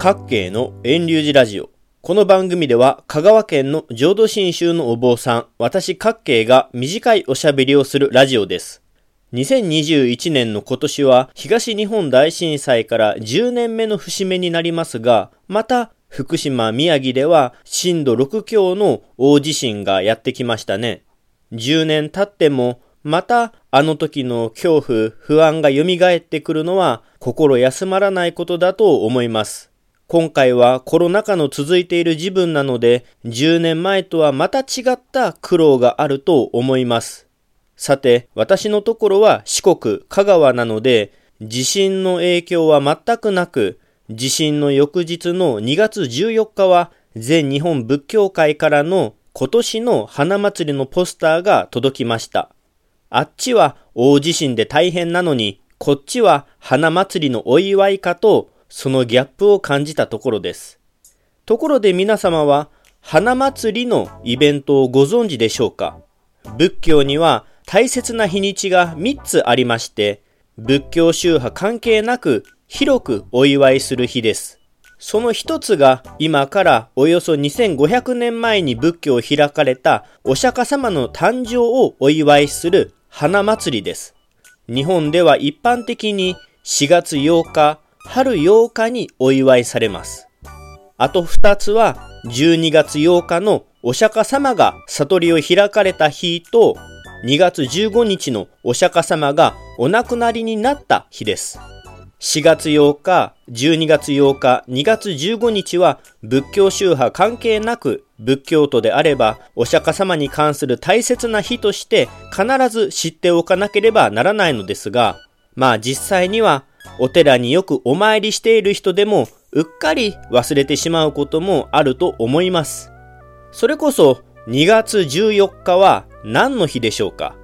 各系の遠流寺ラジオ。この番組では香川県の浄土真宗のお坊さん、私各系が短いおしゃべりをするラジオです。2021年の今年は東日本大震災から10年目の節目になりますが、また福島、宮城では震度6強の大地震がやってきましたね。10年経ってもまたあの時の恐怖、不安が蘇ってくるのは心休まらないことだと思います。今回はコロナ禍の続いている自分なので、10年前とはまた違った苦労があると思います。さて、私のところは四国、香川なので、地震の影響は全くなく、地震の翌日の2月14日は、全日本仏教会からの今年の花祭りのポスターが届きました。あっちは大地震で大変なのに、こっちは花祭りのお祝いかと、そのギャップを感じたところです。ところで皆様は、花祭りのイベントをご存知でしょうか？仏教には大切な日にちが3つありまして、仏教宗派関係なく広くお祝いする日です。その一つが今からおよそ2500年前に仏教を開かれたお釈迦様の誕生をお祝いする花祭りです。日本では一般的に4月8日、春8日にお祝いされます。あと2つは12月8日のお釈迦様が悟りを開かれた日と2月15日のお釈迦様がお亡くなりになった日です。4月8日、12月8日、2月15日は仏教宗派関係なく仏教徒であればお釈迦様に関する大切な日として必ず知っておかなければならないのですが、まあ実際にはお寺によくお参りしている人でもうっかり忘れてしまうこともあると思います。それこそ2月14日は何の日でしょうか？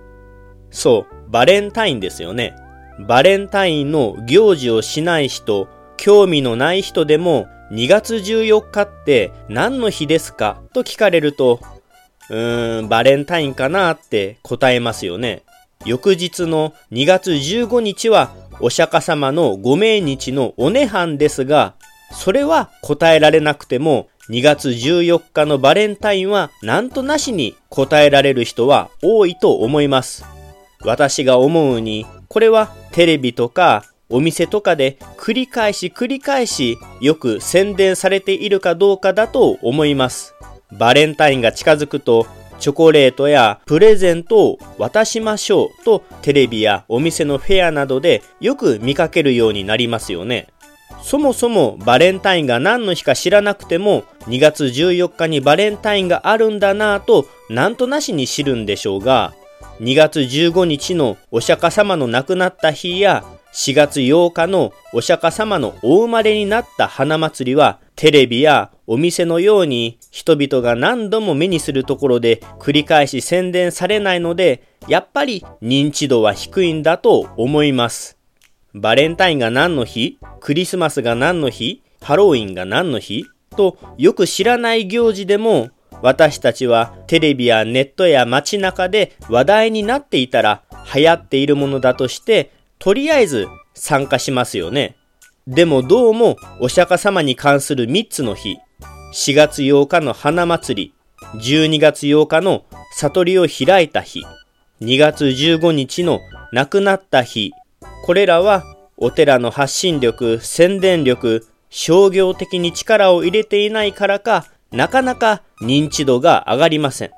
そう、バレンタインですよね。バレンタインの行事をしない人、興味のない人でも2月14日って何の日ですか？と聞かれると、うーん、バレンタインかなって答えますよね。翌日の2月15日はお釈迦様のご命日のお涅槃ですが、それは答えられなくても2月14日のバレンタインはなんとなしに答えられる人は多いと思います。私が思うにこれはテレビとかお店とかで繰り返し繰り返しよく宣伝されているかどうかだと思います。バレンタインが近づくとチョコレートやプレゼントを渡しましょうとテレビやお店のフェアなどでよく見かけるようになりますよね。そもそもバレンタインが何の日か知らなくても2月14日にバレンタインがあるんだなぁとなんとなしに知るんでしょうが2月15日のお釈迦様の亡くなった日や4月8日のお釈迦様のお生まれになった花祭りはテレビやお店のように人々が何度も目にするところで繰り返し宣伝されないのでやっぱり認知度は低いんだと思います。バレンタインが何の日クリスマスが何の日ハロウィンが何の日とよく知らない行事でも私たちはテレビやネットや街中で話題になっていたら流行っているものだとしてとりあえず参加しますよね。でもどうもお釈迦様に関する3つの日、4月8日の花祭り、12月8日の悟りを開いた日、2月15日の亡くなった日、これらはお寺の発信力、宣伝力、商業的に力を入れていないからか、なかなか認知度が上がりません。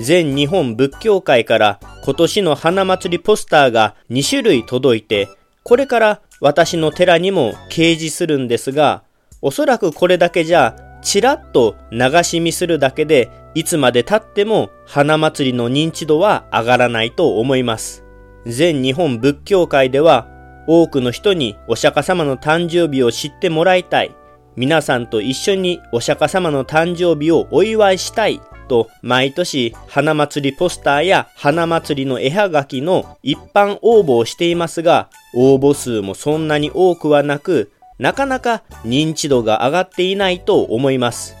全日本仏教会から今年の花祭りポスターが2種類届いて、これから私の寺にも掲示するんですが、おそらくこれだけじゃ、ちらっと流し見するだけで、いつまで経っても花祭りの認知度は上がらないと思います。全日本仏教会では、多くの人にお釈迦様の誕生日を知ってもらいたい。皆さんと一緒にお釈迦様の誕生日をお祝いしたいと毎年花祭りポスターや花祭りの絵はがきの一般応募をしていますが応募数もそんなに多くはなくなかなか認知度が上がっていないと思います。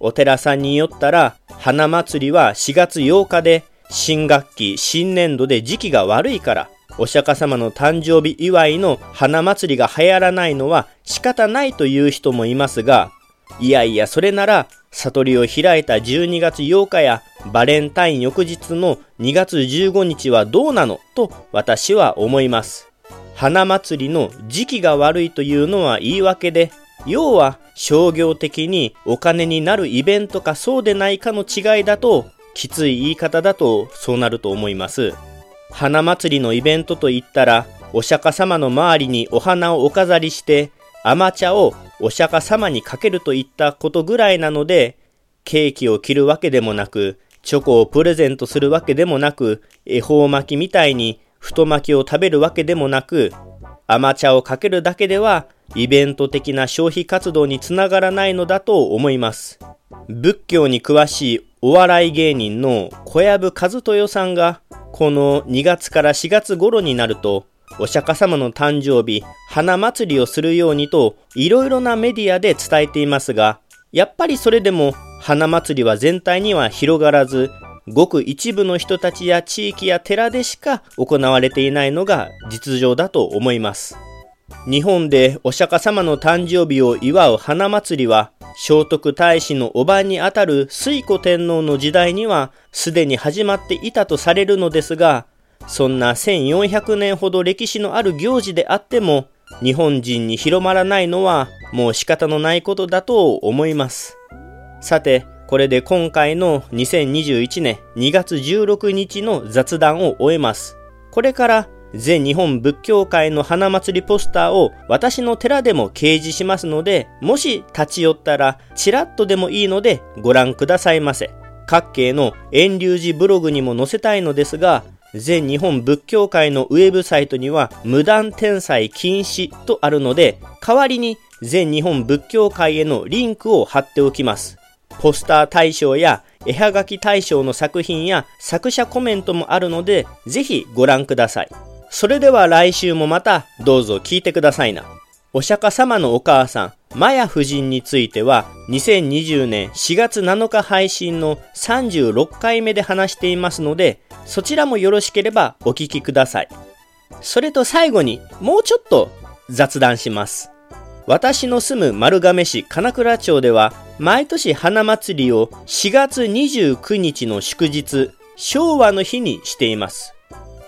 お寺さんによったら花祭りは4月8日で新学期新年度で時期が悪いからお釈迦様の誕生日祝いの花祭りが流行らないのは仕方ないという人もいますが、いやいやそれなら悟りを開いた12月8日やバレンタイン翌日の2月15日はどうなの？と私は思います。花祭りの時期が悪いというのは言い訳で、要は商業的にお金になるイベントかそうでないかの違いだと、きつい言い方だとそうなると思います。花祭りのイベントといったら、お釈迦様の周りにお花をお飾りして、甘茶をお釈迦様にかけるといったことぐらいなので、ケーキを切るわけでもなく、チョコをプレゼントするわけでもなく、恵方巻きみたいに太巻きを食べるわけでもなく、甘茶をかけるだけでは、イベント的な消費活動につながらないのだと思います。仏教に詳しいお笑い芸人の小籔和豊さんが、この2月から4月頃になると、お釈迦様の誕生日、花祭りをするようにと、いろいろなメディアで伝えていますが、やっぱりそれでも、花祭りは全体には広がらず、ごく一部の人たちや地域や寺でしか行われていないのが実情だと思います。日本でお釈迦様の誕生日を祝う花祭りは、聖徳太子のおばにあたる推古天皇の時代にはすでに始まっていたとされるのですが、そんな1400年ほど歴史のある行事であっても、日本人に広まらないのはもう仕方のないことだと思います。さて、これで今回の2021年2月16日の雑談を終えます。これから全日本仏教会の花祭りポスターを私の寺でも掲示しますので、もし立ち寄ったらちらっとでもいいのでご覧くださいませ。各系の遠流寺ブログにも載せたいのですが、全日本仏教会のウェブサイトには無断転載禁止とあるので、代わりに全日本仏教会へのリンクを貼っておきます。ポスター大賞や絵はがき大賞の作品や作者コメントもあるので、ぜひご覧ください。それでは来週もまたどうぞ聞いてくださいな。お釈迦様のお母さん、マヤ夫人については、2020年4月7日配信の36回目で話していますので、そちらもよろしければお聞きください。それと最後に、もうちょっと雑談します。私の住む丸亀市金倉町では、毎年花祭りを4月29日の祝日、昭和の日にしています。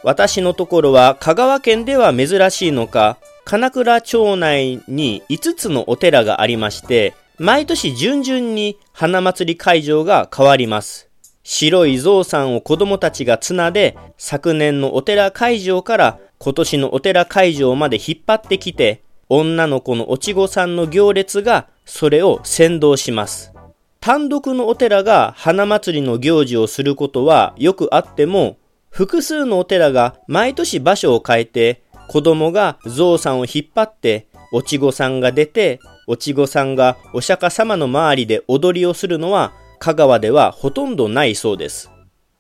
私のところは香川県では珍しいのか、金倉町内に5つのお寺がありまして、毎年順々に花祭り会場が変わります。白い象さんを子供たちが綱で、昨年のお寺会場から今年のお寺会場まで引っ張ってきて、女の子のおちごさんの行列がそれを先導します。単独のお寺が花祭りの行事をすることはよくあっても、複数のお寺が毎年場所を変えて、子供が象さんを引っ張って、おちごさんが出て、おちごさんがお釈迦様の周りで踊りをするのは、香川ではほとんどないそうです。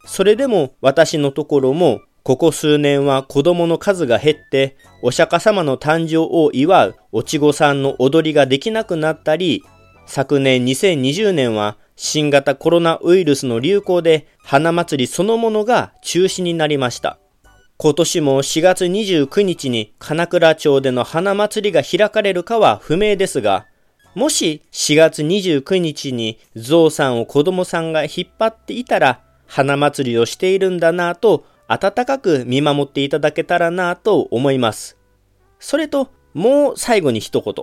それでも私のところもここ数年は子供の数が減って、お釈迦様の誕生を祝うおちごさんの踊りができなくなったり、昨年2020年は新型コロナウイルスの流行で花祭りそのものが中止になりました。今年も4月29日に金倉町での花祭りが開かれるかは不明ですが、もし4月29日にゾウさんを子供さんが引っ張っていたら、花祭りをしているんだなぁと温かく見守っていただけたらなぁと思います。それと、もう最後に一言。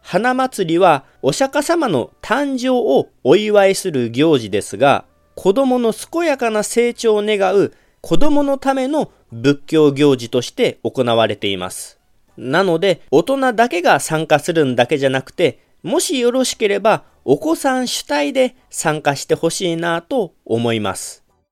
花祭りはお釈迦様の誕生をお祝いする行事ですが、子供の健やかな成長を願う子供のための仏教行事として行われています。なので、大人だけが参加するんだけじゃなくて、もしよろしければ、お子さん主体で参加してほしいなと思います。